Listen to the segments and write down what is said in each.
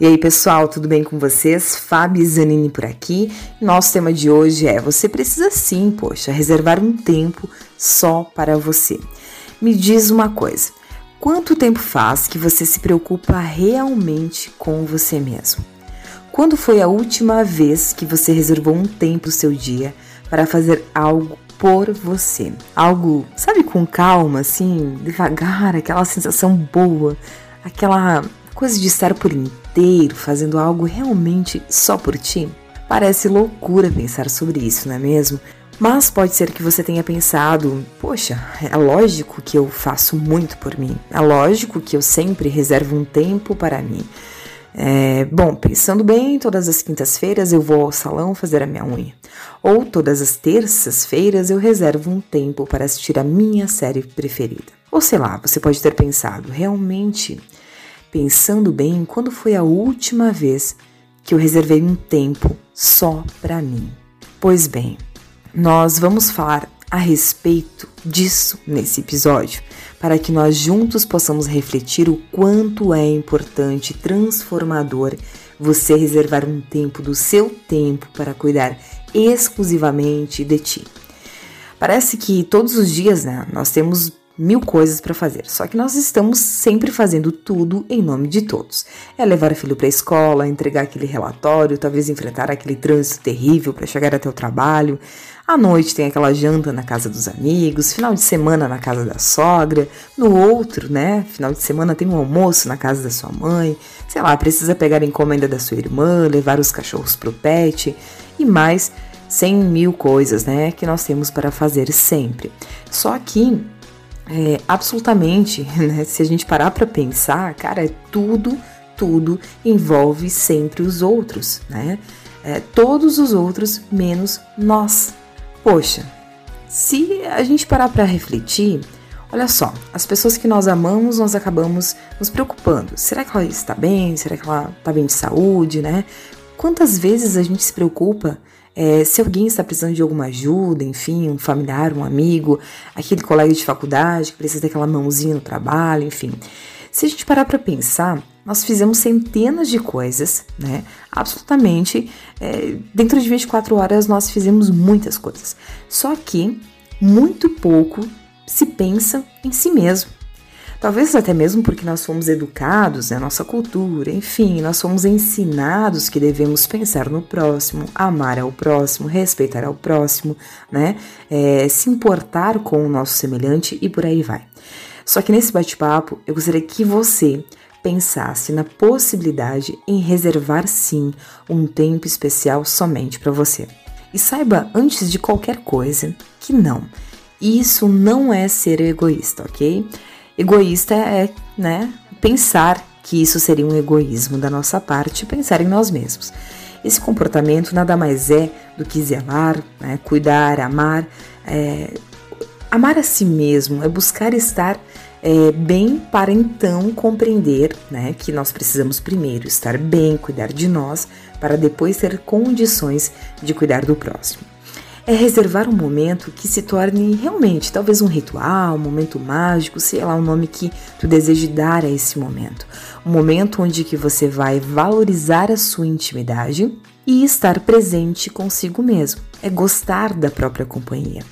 E aí, pessoal, tudo bem com vocês? Fábio Zanini por aqui. Nosso tema de hoje é: você precisa sim, poxa, reservar um tempo só para você. Me diz uma coisa: quanto tempo faz que você se preocupa realmente com você mesmo? Quando foi a última vez que você reservou um tempo do seu dia para fazer algo por você? Algo, sabe, com calma, assim, devagar, aquela sensação boa, aquela coisa de estar por inteiro fazendo algo realmente só por ti? Parece loucura pensar sobre isso, não é mesmo? Mas pode ser que você tenha pensado: poxa, é lógico que eu faço muito por mim, é lógico que eu sempre reservo um tempo para mim. É, bom, pensando bem, todas as quintas-feiras eu vou ao salão fazer a minha unha. Ou todas as terças-feiras eu reservo um tempo para assistir a minha série preferida. Ou sei lá, você pode ter pensado, realmente Pensando bem, quando foi a última vez que eu reservei um tempo só para mim? Pois bem, nós vamos falar a respeito disso nesse episódio, para que nós juntos possamos refletir o quanto é importante e transformador você reservar um tempo do seu tempo para cuidar exclusivamente de ti. Parece que todos os dias, né, nós temos mil coisas para fazer. Só que nós estamos sempre fazendo tudo em nome de todos. É levar o filho para a escola, entregar aquele relatório, talvez enfrentar aquele trânsito terrível para chegar até o trabalho. À noite tem aquela janta na casa dos amigos, final de semana na casa da sogra, no outro, né? Final de semana tem um almoço na casa da sua mãe. Sei lá, precisa pegar a encomenda da sua irmã, levar os cachorros pro pet e mais cem mil coisas, né, que nós temos para fazer sempre. Só que é, absolutamente, né? Se a gente parar para pensar, cara, é tudo, tudo envolve sempre os outros, né? É, todos os outros menos nós. Poxa, se a gente parar para refletir, olha só, as pessoas que nós amamos, nós acabamos nos preocupando. Será que ela está bem? Será que ela está bem de saúde, né? Quantas vezes a gente se preocupa é, se alguém está precisando de alguma ajuda, enfim, um familiar, um amigo, aquele colega de faculdade que precisa daquela mãozinha no trabalho, enfim. Se a gente parar para pensar, nós fizemos centenas de coisas, né? Absolutamente. É, dentro de 24 horas nós fizemos muitas coisas. Só que muito pouco se pensa em si mesmo. Talvez até mesmo porque nós fomos educados, né, nossa cultura, enfim, nós fomos ensinados que devemos pensar no próximo, amar ao próximo, respeitar ao próximo, né, é, se importar com o nosso semelhante e por aí vai. Só que nesse bate-papo eu gostaria que você pensasse na possibilidade em reservar sim um tempo especial somente para você. E saiba antes de qualquer coisa que não, isso não é ser egoísta, ok? Egoísta é, né, pensar que isso seria um egoísmo da nossa parte, pensar em nós mesmos. Esse comportamento nada mais é do que zelar, né, cuidar, amar. É, amar a si mesmo é buscar estar é, bem para então compreender né, que nós precisamos primeiro estar bem, cuidar de nós, para depois ter condições de cuidar do próximo é reservar um momento que se torne realmente talvez um ritual, um momento mágico, sei lá o nome que tu deseje dar a esse momento. Um momento onde que você vai valorizar a sua intimidade e estar presente consigo mesmo. É gostar da própria companhia.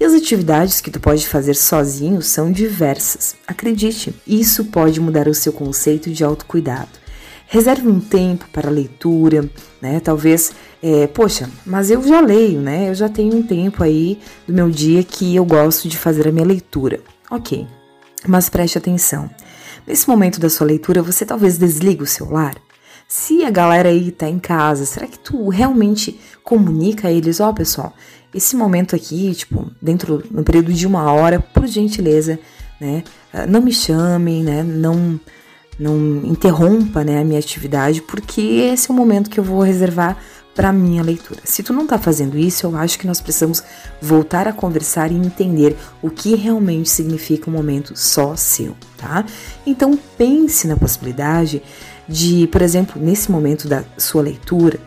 E as atividades que tu pode fazer sozinho são diversas. Acredite, isso pode mudar o seu conceito de autocuidado. Reserve um tempo para leitura, né? Talvez, é, poxa, mas eu já leio, né? Eu já tenho um tempo aí do meu dia que eu gosto de fazer a minha leitura. Ok, mas preste atenção. Nesse momento da sua leitura, você talvez desligue o celular? Se a galera aí tá em casa, será que tu realmente comunica a eles, ó oh, pessoal, esse momento aqui, tipo, dentro, no período de uma hora, por gentileza, né, não me chamem, né, não não interrompa né, a minha atividade, porque esse é o momento que eu vou reservar para minha leitura. Se tu não está fazendo isso, eu acho que nós precisamos voltar a conversar e entender o que realmente significa um momento só seu, tá? Então pense na possibilidade de, por exemplo, nesse momento da sua leitura,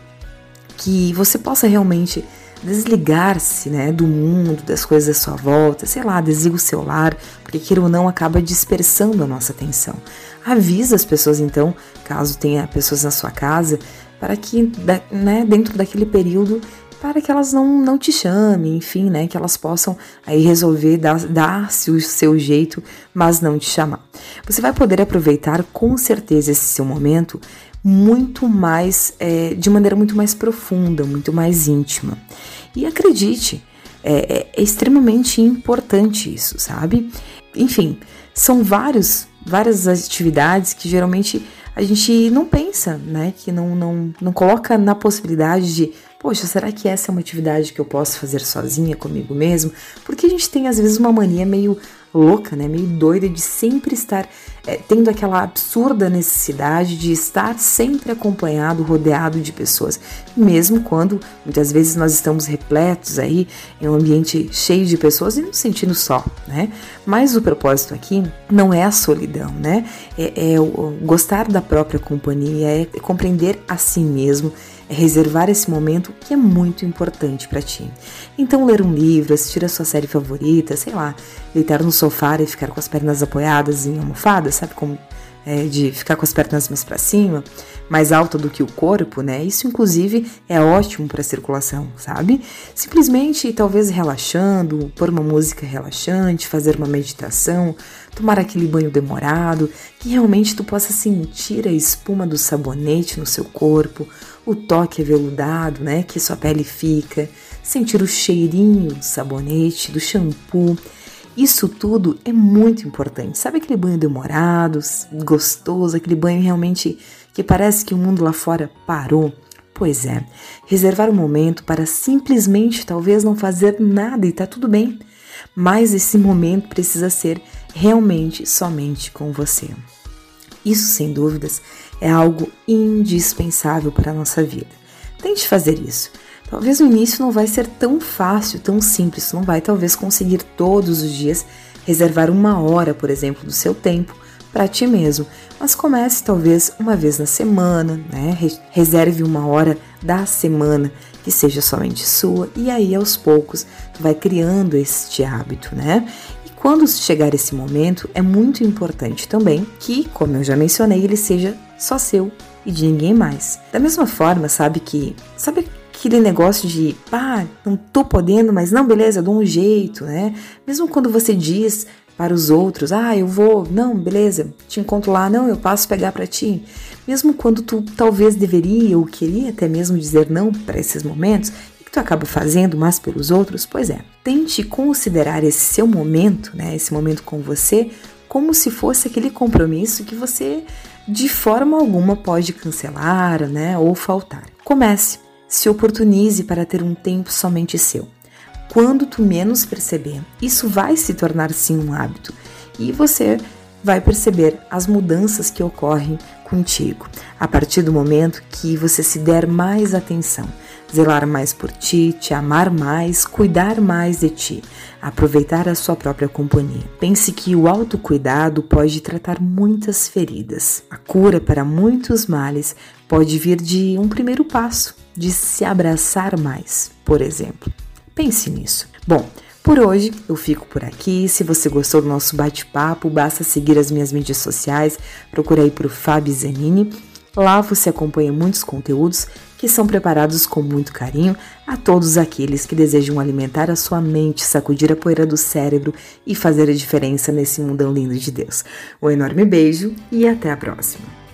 que você possa realmente desligar-se, né, do mundo, das coisas à sua volta, sei lá, desliga o celular, porque queira ou não acaba dispersando a nossa atenção. Avisa as pessoas então, caso tenha pessoas na sua casa, para que, né, dentro daquele período para que elas não, não te chamem, enfim, né? Que elas possam aí resolver dar-se dar o seu jeito, mas não te chamar. Você vai poder aproveitar com certeza esse seu momento muito mais, é, de maneira muito mais profunda, muito mais íntima. E acredite, é, é, é extremamente importante isso, sabe? Enfim, são vários, várias atividades que geralmente a gente não pensa, né? Que não, não, não coloca na possibilidade de Poxa, será que essa é uma atividade que eu posso fazer sozinha comigo mesmo? Porque a gente tem às vezes uma mania meio louca, né, meio doida de sempre estar é, tendo aquela absurda necessidade de estar sempre acompanhado, rodeado de pessoas, mesmo quando muitas vezes nós estamos repletos aí em um ambiente cheio de pessoas e nos sentindo só, né? Mas o propósito aqui não é a solidão, né? É, é o, gostar da própria companhia, é compreender a si mesmo é reservar esse momento que é muito importante para ti. Então, ler um livro, assistir a sua série favorita, sei lá, deitar no sofá e ficar com as pernas apoiadas em almofada, sabe como é, de ficar com as pernas mais para cima, mais alta do que o corpo, né? Isso, inclusive, é ótimo para a circulação, sabe? Simplesmente, talvez relaxando, pôr uma música relaxante, fazer uma meditação, tomar aquele banho demorado, que realmente tu possa sentir a espuma do sabonete no seu corpo, o toque aveludado, né, que sua pele fica, sentir o cheirinho do sabonete, do shampoo. Isso tudo é muito importante. Sabe aquele banho demorado, gostoso, aquele banho realmente que parece que o mundo lá fora parou? Pois é, reservar um momento para simplesmente talvez não fazer nada e tá tudo bem. Mas esse momento precisa ser realmente somente com você. Isso, sem dúvidas, é algo indispensável para a nossa vida. Tente fazer isso. Talvez no início não vai ser tão fácil, tão simples, não vai talvez conseguir todos os dias reservar uma hora, por exemplo, do seu tempo para ti mesmo, mas comece talvez uma vez na semana, né? Reserve uma hora da semana que seja somente sua e aí aos poucos tu vai criando este hábito, né? Quando chegar esse momento, é muito importante também que, como eu já mencionei, ele seja só seu e de ninguém mais. Da mesma forma, sabe que, sabe aquele negócio de, pá, não tô podendo, mas não, beleza, eu dou um jeito, né? Mesmo quando você diz para os outros, ah, eu vou, não, beleza, te encontro lá, não, eu passo pegar para ti. Mesmo quando tu talvez deveria ou queria até mesmo dizer não para esses momentos, tu acaba fazendo mais pelos outros? Pois é, tente considerar esse seu momento, né, esse momento com você, como se fosse aquele compromisso que você de forma alguma pode cancelar, né, ou faltar. Comece, se oportunize para ter um tempo somente seu. Quando tu menos perceber, isso vai se tornar sim um hábito e você vai perceber as mudanças que ocorrem contigo a partir do momento que você se der mais atenção zelar mais por ti, te amar mais, cuidar mais de ti, aproveitar a sua própria companhia. Pense que o autocuidado pode tratar muitas feridas. A cura para muitos males pode vir de um primeiro passo, de se abraçar mais, por exemplo. Pense nisso. Bom, por hoje eu fico por aqui. Se você gostou do nosso bate-papo, basta seguir as minhas mídias sociais. Procura aí por Fabi Zanini. Lá você acompanha muitos conteúdos que são preparados com muito carinho a todos aqueles que desejam alimentar a sua mente, sacudir a poeira do cérebro e fazer a diferença nesse mundão lindo de Deus. Um enorme beijo e até a próxima!